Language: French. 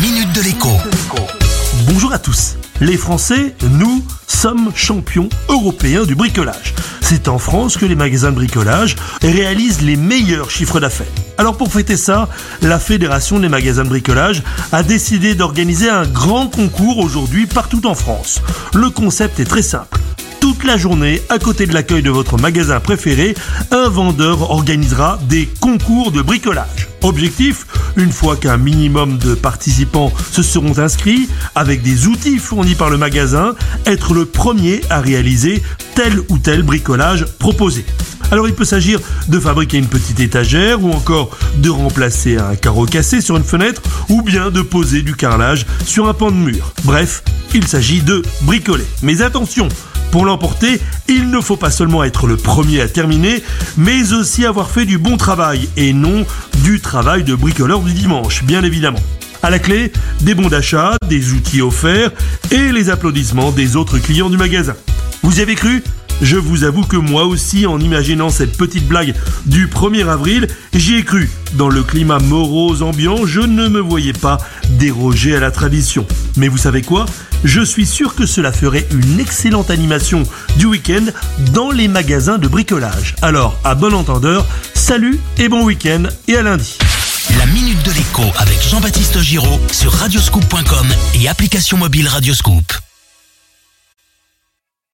minute de l'écho. Bonjour à tous. Les Français, nous, sommes champions européens du bricolage. C'est en France que les magasins de bricolage réalisent les meilleurs chiffres d'affaires. Alors pour fêter ça, la Fédération des magasins de bricolage a décidé d'organiser un grand concours aujourd'hui partout en France. Le concept est très simple. Toute la journée, à côté de l'accueil de votre magasin préféré, un vendeur organisera des concours de bricolage. Objectif une fois qu'un minimum de participants se seront inscrits, avec des outils fournis par le magasin, être le premier à réaliser tel ou tel bricolage proposé. Alors il peut s'agir de fabriquer une petite étagère ou encore de remplacer un carreau cassé sur une fenêtre ou bien de poser du carrelage sur un pan de mur. Bref, il s'agit de bricoler. Mais attention, pour l'emporter, il ne faut pas seulement être le premier à terminer, mais aussi avoir fait du bon travail et non du travail de bricoleur du dimanche, bien évidemment. À la clé, des bons d'achat, des outils offerts et les applaudissements des autres clients du magasin. Vous y avez cru? Je vous avoue que moi aussi, en imaginant cette petite blague du 1er avril, j'y ai cru. Dans le climat morose ambiant, je ne me voyais pas déroger à la tradition. Mais vous savez quoi? Je suis sûr que cela ferait une excellente animation du week-end dans les magasins de bricolage. Alors, à bon entendeur, salut et bon week-end et à lundi. La minute de l'écho avec Jean-Baptiste Giraud sur radioscoop.com et application mobile Radioscoop.